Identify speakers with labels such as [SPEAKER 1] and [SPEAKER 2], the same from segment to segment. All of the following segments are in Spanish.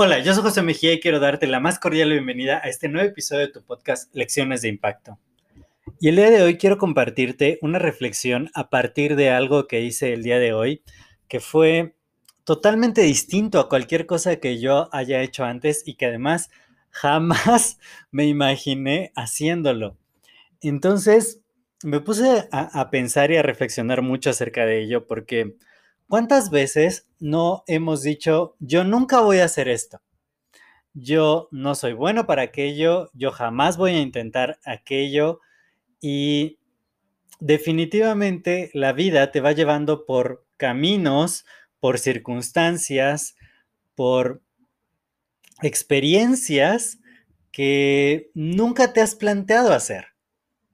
[SPEAKER 1] Hola, yo soy José Mejía y quiero darte la más cordial bienvenida a este nuevo episodio de tu podcast Lecciones de Impacto. Y el día de hoy quiero compartirte una reflexión a partir de algo que hice el día de hoy, que fue totalmente distinto a cualquier cosa que yo haya hecho antes y que además jamás me imaginé haciéndolo. Entonces me puse a, a pensar y a reflexionar mucho acerca de ello porque ¿Cuántas veces no hemos dicho, yo nunca voy a hacer esto? Yo no soy bueno para aquello, yo jamás voy a intentar aquello y definitivamente la vida te va llevando por caminos, por circunstancias, por experiencias que nunca te has planteado hacer,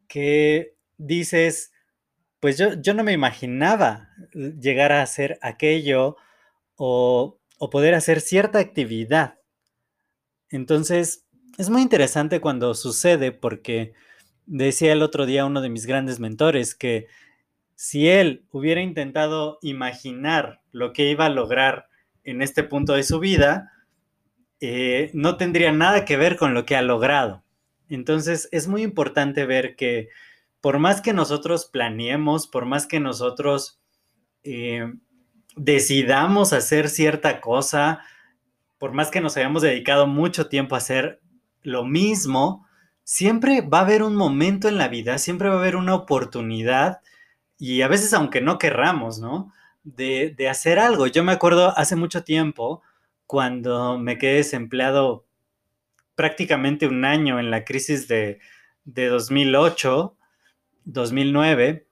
[SPEAKER 1] que dices, pues yo, yo no me imaginaba llegar a hacer aquello o, o poder hacer cierta actividad. Entonces, es muy interesante cuando sucede porque decía el otro día uno de mis grandes mentores que si él hubiera intentado imaginar lo que iba a lograr en este punto de su vida, eh, no tendría nada que ver con lo que ha logrado. Entonces es muy importante ver que por más que nosotros planeemos, por más que nosotros eh, decidamos hacer cierta cosa, por más que nos hayamos dedicado mucho tiempo a hacer lo mismo, siempre va a haber un momento en la vida, siempre va a haber una oportunidad y a veces aunque no querramos, ¿no? De, hacer algo. Yo me acuerdo hace mucho tiempo cuando me quedé desempleado prácticamente un año en la crisis de, de 2008 2009,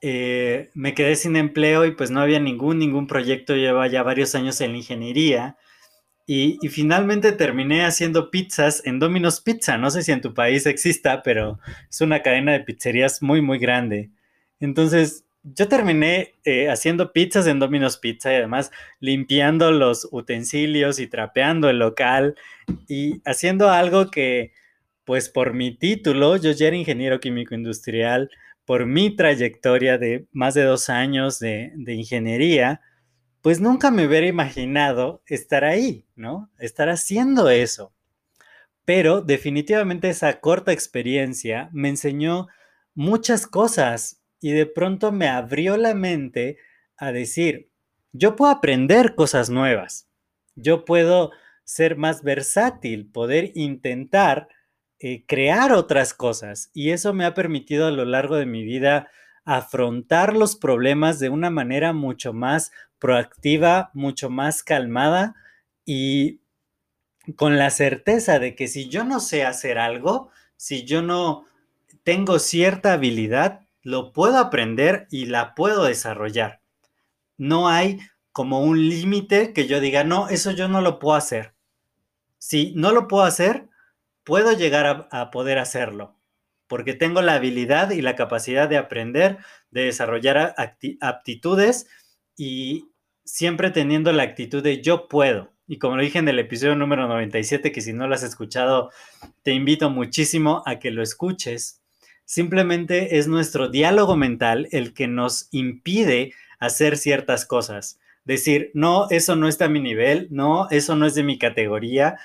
[SPEAKER 1] eh, me quedé sin empleo y pues no había ningún, ningún proyecto, lleva ya varios años en la ingeniería y, finalmente terminé haciendo pizzas en Domino's Pizza, no sé si en tu país exista, pero es una cadena de pizzerías muy, muy grande. Entonces, yo terminé eh, haciendo pizzas en Domino's Pizza y además limpiando los utensilios y trapeando el local y haciendo algo que pues por mi título, yo ya era ingeniero químico industrial, por mi trayectoria de más de dos años de, ingeniería, pues nunca me hubiera imaginado estar ahí, ¿no? Estar haciendo eso. Pero definitivamente esa corta experiencia me enseñó muchas cosas y de pronto me abrió la mente a decir, yo puedo aprender cosas nuevas, yo puedo ser más versátil, poder intentar eh, crear otras cosas. Y eso me ha permitido a lo largo de mi vida afrontar los problemas de una manera mucho más proactiva, mucho más calmada y con la certeza de que si yo no sé hacer algo, si yo no tengo cierta habilidad, lo puedo aprender y la puedo desarrollar. No hay como un límite que yo diga, no, eso yo no lo puedo hacer. Si no lo puedo hacer, puedo llegar a, poder hacerlo, porque tengo la habilidad y la capacidad de aprender, de desarrollar aptitudes y siempre teniendo la actitud de yo puedo. Y como lo dije en el episodio número 97, que si no lo has escuchado, te invito muchísimo a que lo escuches. Simplemente es nuestro diálogo mental el que nos impide hacer ciertas cosas. Decir, no, eso no está a mi nivel, no, eso no es de mi categoría,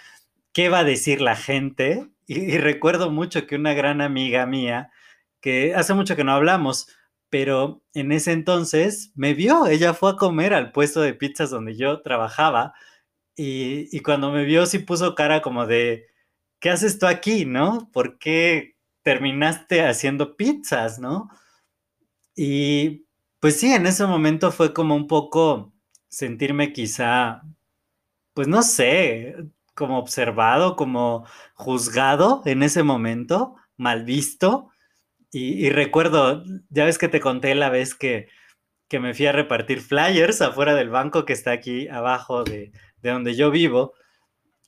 [SPEAKER 1] qué va a decir la gente. Y, recuerdo mucho que una gran amiga mía, que hace mucho que no hablamos, pero en ese entonces me vio, ella fue a comer al puesto de pizzas donde yo trabajaba y, y cuando me vio sí puso cara como de, ¿qué haces tú aquí, no? ¿Por qué terminaste haciendo pizzas, no? Y pues sí, en ese momento fue como un poco sentirme quizá, pues no sé, como observado, como juzgado en ese momento, mal visto. Y, recuerdo, ya ves que te conté la vez que que me fui a repartir flyers afuera del banco que está aquí abajo de, de donde yo vivo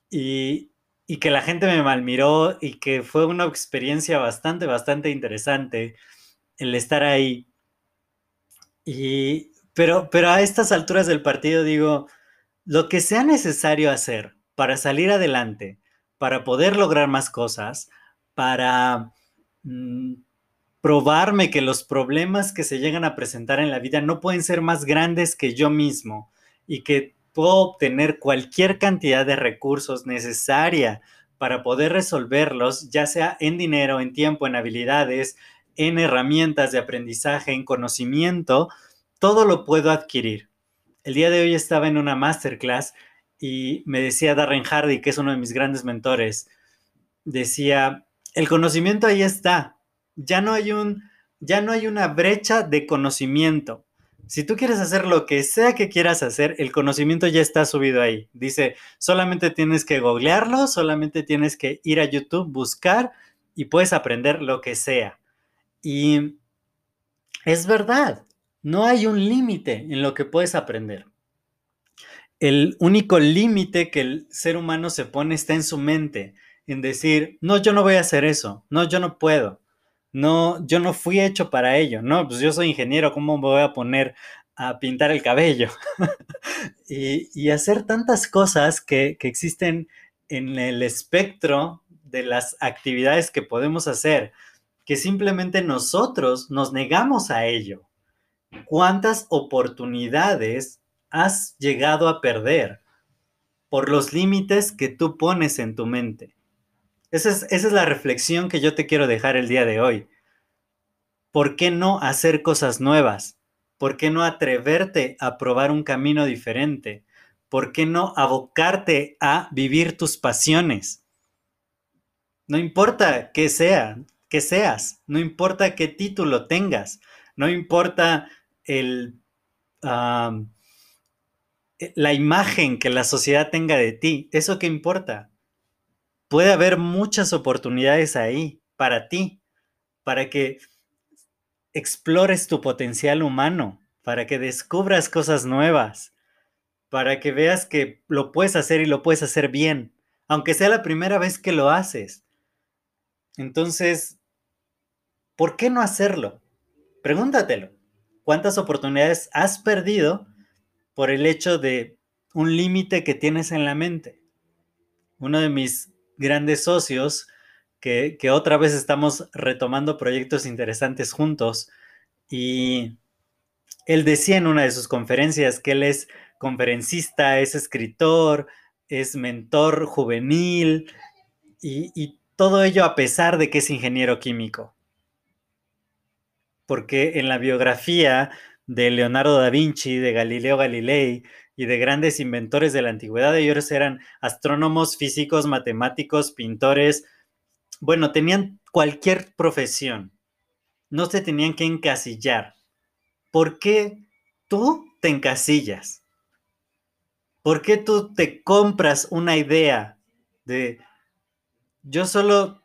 [SPEAKER 1] y, y, que la gente me malmiró y que fue una experiencia bastante, bastante interesante el estar ahí. Y, pero, pero a estas alturas del partido digo, lo que sea necesario hacer para salir adelante, para poder lograr más cosas, para mm, probarme que los problemas que se llegan a presentar en la vida no pueden ser más grandes que yo mismo y que puedo obtener cualquier cantidad de recursos necesaria para poder resolverlos, ya sea en dinero, en tiempo, en habilidades, en herramientas de aprendizaje, en conocimiento, todo lo puedo adquirir. El día de hoy estaba en una masterclass y me decía Darren Hardy, que es uno de mis grandes mentores, decía, el conocimiento ahí está. Ya no hay un ya no hay una brecha de conocimiento. Si tú quieres hacer lo que sea que quieras hacer, el conocimiento ya está subido ahí. Dice, solamente tienes que googlearlo, solamente tienes que ir a YouTube, buscar y puedes aprender lo que sea. Y es verdad, no hay un límite en lo que puedes aprender. El único límite que el ser humano se pone está en su mente en decir, no, yo no voy a hacer eso, no, yo no puedo, no, yo no fui hecho para ello, no, pues yo soy ingeniero, ¿cómo me voy a poner a pintar el cabello? y, hacer tantas cosas que, que existen en el espectro de las actividades que podemos hacer, que simplemente nosotros nos negamos a ello. ¿Cuántas oportunidades has llegado a perder por los límites que tú pones en tu mente? Esa es, la reflexión que yo te quiero dejar el día de hoy. ¿Por qué no hacer cosas nuevas? ¿Por qué no atreverte a probar un camino diferente? ¿Por qué no abocarte a vivir tus pasiones? No importa qué sea, que seas, no importa qué título tengas, no importa el, la imagen que la sociedad tenga de ti, eso qué importa puede haber muchas oportunidades ahí para ti, para que explores tu potencial humano, para que descubras cosas nuevas, para que veas que lo puedes hacer y lo puedes hacer bien, aunque sea la primera vez que lo haces. Entonces, ¿por qué no hacerlo? Pregúntatelo. ¿Cuántas oportunidades has perdido por el hecho de un límite que tienes en la mente? Uno de mis grandes socios que, otra vez estamos retomando proyectos interesantes juntos. Y él decía en una de sus conferencias que él es conferencista, es escritor, es mentor juvenil y, y, todo ello a pesar de que es ingeniero químico. Porque en la biografía de Leonardo da Vinci, de Galileo Galilei, y de grandes inventores de la antigüedad. Ellos eran astrónomos, físicos, matemáticos, pintores. Bueno, tenían cualquier profesión. No se tenían que encasillar. ¿Por qué tú te encasillas? ¿Por qué tú te compras una idea de yo solo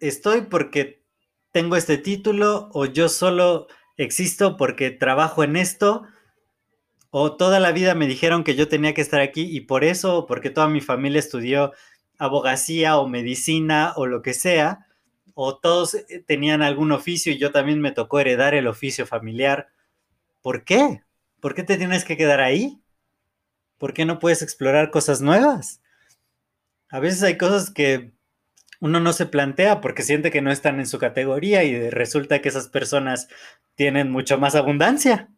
[SPEAKER 1] estoy porque tengo este título o yo solo existo porque trabajo en esto o toda la vida me dijeron que yo tenía que estar aquí y por eso, porque toda mi familia estudió abogacía o medicina o lo que sea, o todos eh, tenían algún oficio y yo también me tocó heredar el oficio familiar. ¿Por qué? ¿Por qué te tienes que quedar ahí? ¿Por qué no puedes explorar cosas nuevas? A veces hay cosas que uno no se plantea porque siente que no están en su categoría y resulta que esas personas tienen mucho más abundancia.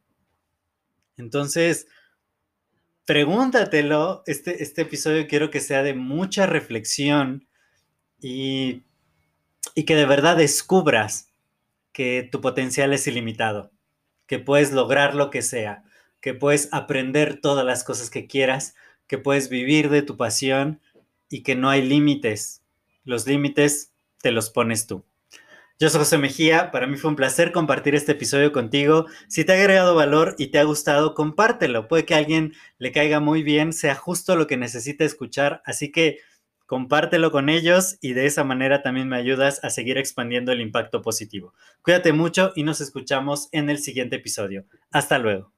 [SPEAKER 1] Entonces, pregúntatelo. Este, este episodio quiero que sea de mucha reflexión y, y que de verdad descubras que tu potencial es ilimitado, que puedes lograr lo que sea, que puedes aprender todas las cosas que quieras, que puedes vivir de tu pasión y que no hay límites. Los límites te los pones tú. Yo soy José Mejía, para mí fue un placer compartir este episodio contigo. Si te ha agregado valor y te ha gustado, compártelo. Puede que a alguien le caiga muy bien, sea justo lo que necesita escuchar, así que compártelo con ellos y de esa manera también me ayudas a seguir expandiendo el impacto positivo. Cuídate mucho y nos escuchamos en el siguiente episodio. Hasta luego.